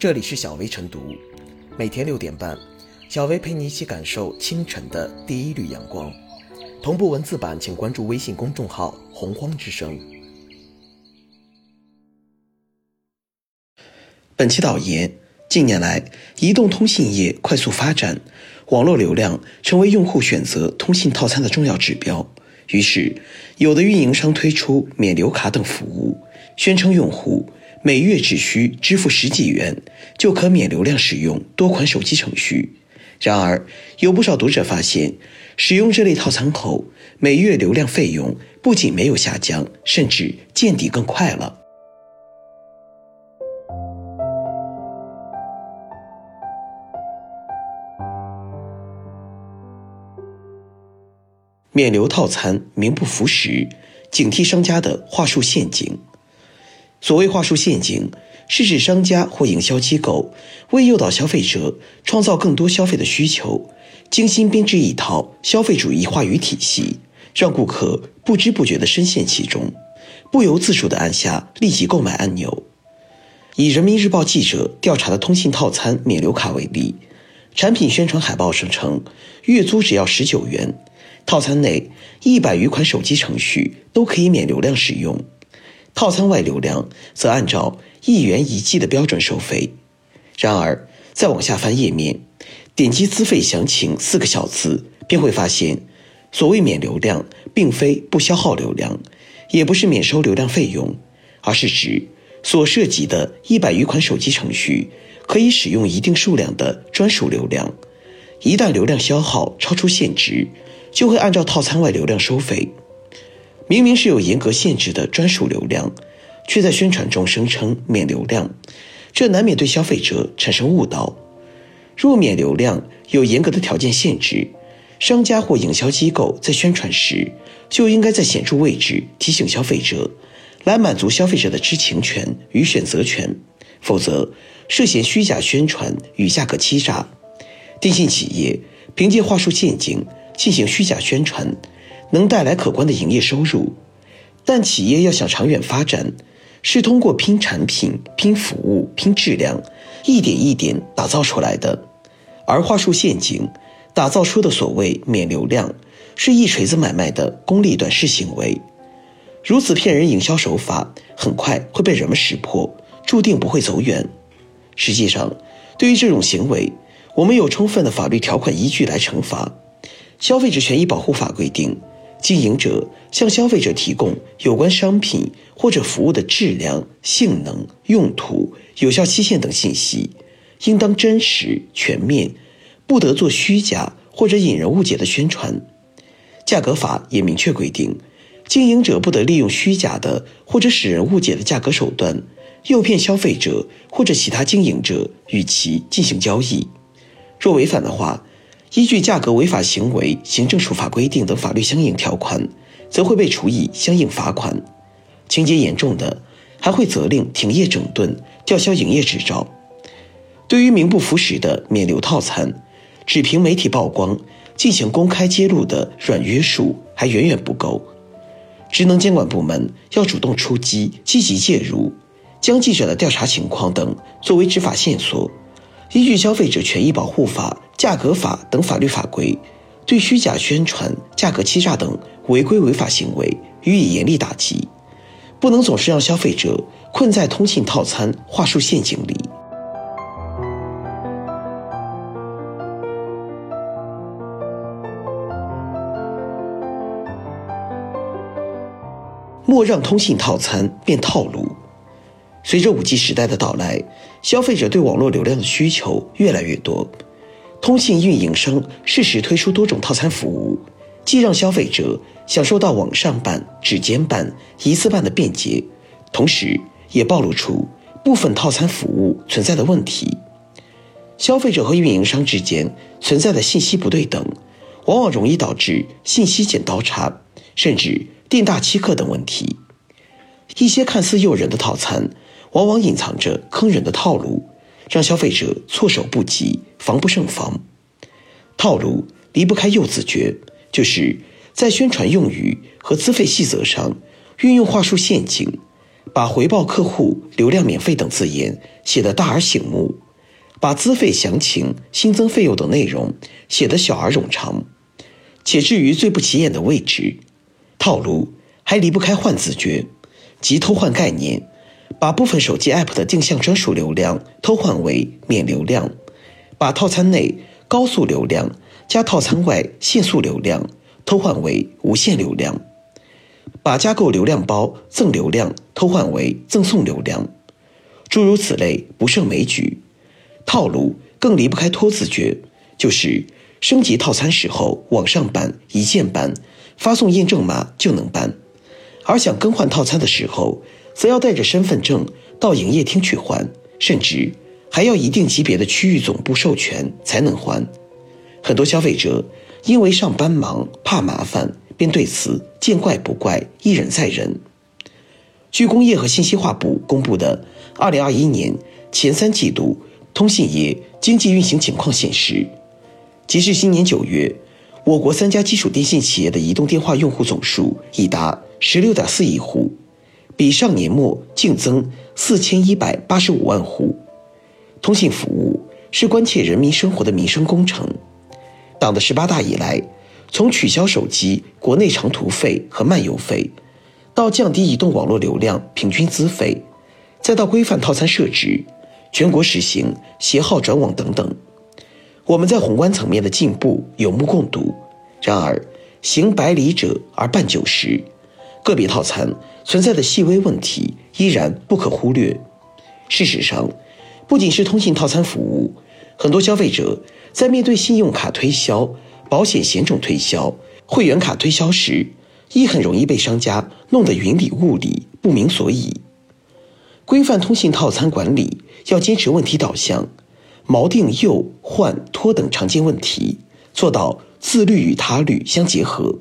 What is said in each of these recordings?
这里是小薇晨读，每天六点半，小薇陪你一起感受清晨的第一缕阳光。同步文字版，请关注微信公众号“洪荒之声”。本期导言：近年来，移动通信业快速发展，网络流量成为用户选择通信套餐的重要指标。于是，有的运营商推出免流卡等服务，宣称用户。每月只需支付十几元，就可免流量使用多款手机程序。然而，有不少读者发现，使用这类套餐后，每月流量费用不仅没有下降，甚至见底更快了。免流套餐名不符实，警惕商家的话术陷阱。所谓话术陷阱，是指商家或营销机构为诱导消费者创造更多消费的需求，精心编织一套消费主义话语体系，让顾客不知不觉地深陷其中，不由自主地按下立即购买按钮。以人民日报记者调查的通信套餐免流卡为例，产品宣传海报声称月租只要十九元，套餐内一百余款手机程序都可以免流量使用。套餐外流量则按照一元一 G 的标准收费，然而再往下翻页面，点击资费详情四个小字，便会发现，所谓免流量，并非不消耗流量，也不是免收流量费用，而是指所涉及的一百余款手机程序可以使用一定数量的专属流量，一旦流量消耗超出限值，就会按照套餐外流量收费。明明是有严格限制的专属流量，却在宣传中声称免流量，这难免对消费者产生误导。若免流量有严格的条件限制，商家或营销机构在宣传时就应该在显著位置提醒消费者，来满足消费者的知情权与选择权。否则，涉嫌虚假宣传与价格欺诈。电信企业凭借话术陷阱进行虚假宣传。能带来可观的营业收入，但企业要想长远发展，是通过拼产品、拼服务、拼质量，一点一点打造出来的。而话术陷阱打造出的所谓免流量，是一锤子买卖的功利短视行为。如此骗人营销手法，很快会被人们识破，注定不会走远。实际上，对于这种行为，我们有充分的法律条款依据来惩罚。消费者权益保护法规定。经营者向消费者提供有关商品或者服务的质量、性能、用途、有效期限等信息，应当真实全面，不得做虚假或者引人误解的宣传。价格法也明确规定，经营者不得利用虚假的或者使人误解的价格手段，诱骗消费者或者其他经营者与其进行交易。若违反的话，依据价格违法行为行政处罚规定等法律相应条款，则会被处以相应罚款；情节严重的，还会责令停业整顿、吊销营业执照。对于名不符实的免流套餐，只凭媒体曝光进行公开揭露的软约束还远远不够。职能监管部门要主动出击，积极介入，将记者的调查情况等作为执法线索。依据《消费者权益保护法》《价格法》等法律法规，对虚假宣传、价格欺诈等违规违法行为予以严厉打击，不能总是让消费者困在通信套餐话术陷阱里。莫让通信套餐变套路。随着五 G 时代的到来，消费者对网络流量的需求越来越多，通信运营商适时推出多种套餐服务，既让消费者享受到网上办、指尖办、一次办的便捷，同时也暴露出部分套餐服务存在的问题。消费者和运营商之间存在的信息不对等，往往容易导致信息剪刀差，甚至店大欺客等问题。一些看似诱人的套餐。往往隐藏着坑人的套路，让消费者措手不及、防不胜防。套路离不开“诱”字诀，就是在宣传用语和资费细则上运用话术陷阱，把回报客户流量免费等字眼写得大而醒目，把资费详情、新增费用等内容写得小而冗长，且置于最不起眼的位置。套路还离不开换字诀，即偷换概念，把部分手机 App 的定向专属流量偷换为免流量，把套餐内高速流量加套餐外限速流量偷换为无限流量。把加购流量包赠流量偷换为赠送流量，诸如此类不胜枚举。套路更离不开拖字诀，就是升级套餐时候网上办一键办，发送验证码就能办；而想更换套餐的时候，则要带着身份证到营业厅去还，甚至还要一定级别的区域总部授权才能还。很多消费者因为上班忙，怕麻烦。便对此见怪不怪，一忍再忍。据工业和信息化部公布的2021年前三季度通信业经济运行情况显示，截至今年九月，我国三家基础电信企业的移动电话用户总数已达16.4亿户，比上年末净增4185万户。通信服务是关切人民生活的民生工程。党的十八大以来。从取消手机国内长途费和漫游费，到降低移动网络流量平均资费，再到规范套餐设置，全国实行携号转网等等，我们在宏观层面的进步有目共睹。然而，行百里者而半九十，个别套餐存在的细微问题依然不可忽略。事实上，不仅是通信套餐服务，很多消费者在面对信用卡推销。保险险种推销、会员卡推销时，亦很容易被商家弄得云里雾里、不明所以。规范通信套餐管理要坚持问题导向，锚定诱、换、拖等常见问题，做到自律与他律相结合。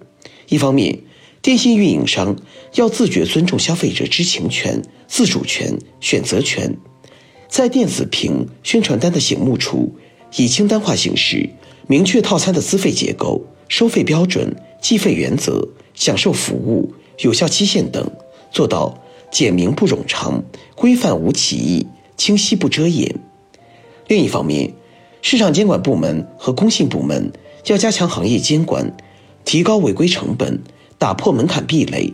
一方面，电信运营商要自觉尊重消费者知情权、自主权、选择权，在电子屏宣传单的醒目处，以清单化形式。明确套餐的资费结构、收费标准、计费原则、享受服务、有效期限等，做到简明不冗长、规范无歧义、清晰不遮掩。另一方面，市场监管部门和工信部门要加强行业监管，提高违规成本，打破门槛壁垒，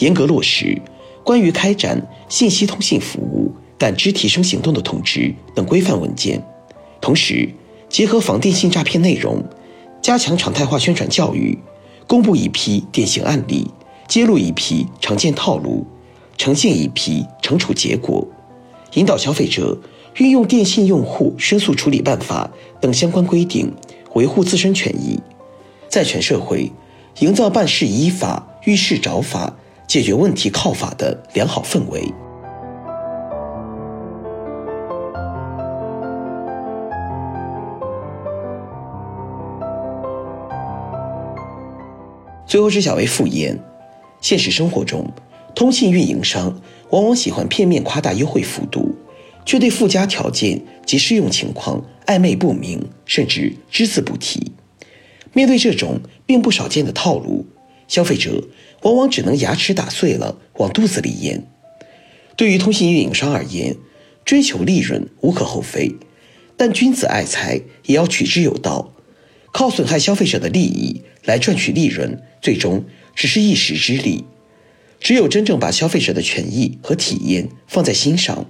严格落实关于开展信息通信服务感知提升行动的通知等规范文件，同时。结合防电信诈骗内容，加强常态化宣传教育，公布一批典型案例，揭露一批常见套路，呈现一批惩处结果，引导消费者运用电信用户申诉处理办法等相关规定，维护自身权益，在全社会营造办事依法、遇事找法、解决问题靠法的良好氛围。最后是小薇复言，现实生活中，通信运营商往往喜欢片面夸大优惠幅度，却对附加条件及适用情况暧昧不明，甚至只字不提。面对这种并不少见的套路，消费者往往只能牙齿打碎了往肚子里咽。对于通信运营商而言，追求利润无可厚非，但君子爱财也要取之有道。靠损害消费者的利益来赚取利润，最终只是一时之利。只有真正把消费者的权益和体验放在心上，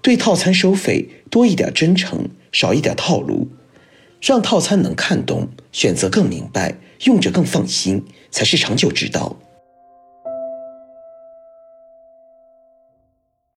对套餐收费多一点真诚，少一点套路，让套餐能看懂，选择更明白，用着更放心，才是长久之道。